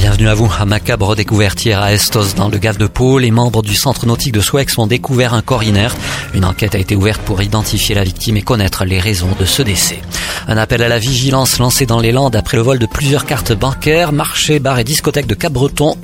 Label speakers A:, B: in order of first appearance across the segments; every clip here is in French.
A: Bienvenue à vous. À macabre découverte hier à Estos dans le Gave de Pau, les membres du centre nautique de Souex ont découvert un corps inerte. Une enquête a été ouverte pour identifier la victime et connaître les raisons de ce décès. Un appel à la vigilance lancé dans les Landes après le vol de plusieurs cartes bancaires. Marchés, bars et discothèques de Cap-Breton,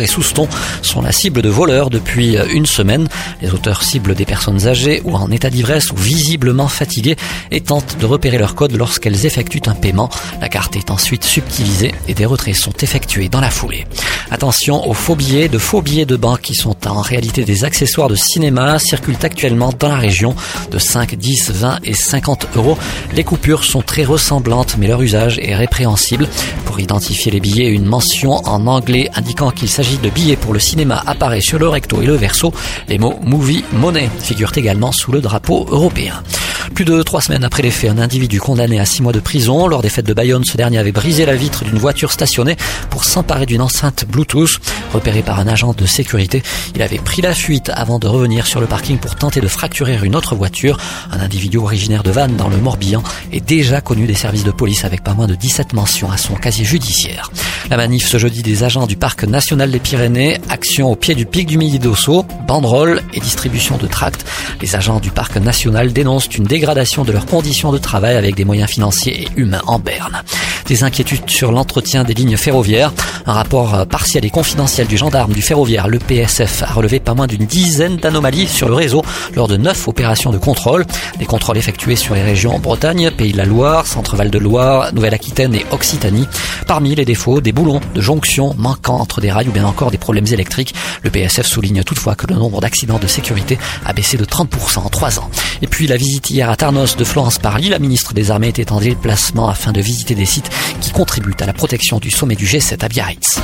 A: et Souston sont la cible de voleurs depuis une semaine. Les auteurs ciblent des personnes âgées ou en état d'ivresse ou visiblement fatiguées et tentent de repérer leur code lorsqu'elles effectuent un paiement. La carte est ensuite subtilisée et des retraits sont effectués dans la foulée. Attention aux faux billets, de faux billets de banque qui sont en réalité des accessoires de cinéma circulent actuellement dans la région de 5, 10, 20 et 50 euros. Les coupures sont très ressemblantes mais leur usage est répréhensible. Pour identifier les billets, une mention en anglais indiquant qu'il s'agit de billets pour le cinéma apparaît sur le recto et le verso. Les mots movie, money figurent également sous le drapeau européen. Plus de trois semaines après les faits, un individu condamné à six mois de prison. Lors des fêtes de Bayonne, ce dernier avait brisé la vitre d'une voiture stationnée pour s'emparer d'une enceinte Bluetooth. Repéré par un agent de sécurité, il avait pris la fuite avant de revenir sur le parking pour tenter de fracturer une autre voiture. Un individu originaire de Vannes dans le Morbihan est déjà connu des services de police avec pas moins de 17 mentions à son casier judiciaire. La manif ce jeudi des agents du Parc national des Pyrénées, action au pied du pic du Midi d'Osso, banderole et distribution de tracts. Les agents du Parc national dénoncent une dégradation de leurs conditions de travail avec des moyens financiers et humains en berne. Des inquiétudes sur l'entretien des lignes ferroviaires. Un rapport partiel et confidentiel du gendarme du ferroviaire, le PSF, a relevé pas moins d'une dizaine d'anomalies sur le réseau lors de neuf opérations de contrôle. Des contrôles effectués sur les régions Bretagne, Pays de la Loire, Centre-Val de Loire, Nouvelle-Aquitaine et Occitanie. Parmi les défauts, des boulons de jonction manquant entre des rails ou bien encore des problèmes électriques. Le PSF souligne toutefois que le nombre d'accidents de sécurité a baissé de 30% en trois ans. Et puis la visite hier à Tarnos de Florence Parly, la ministre des Armées était en déplacement afin de visiter des sites qui contribuent à la protection du sommet du G7 à Biarritz.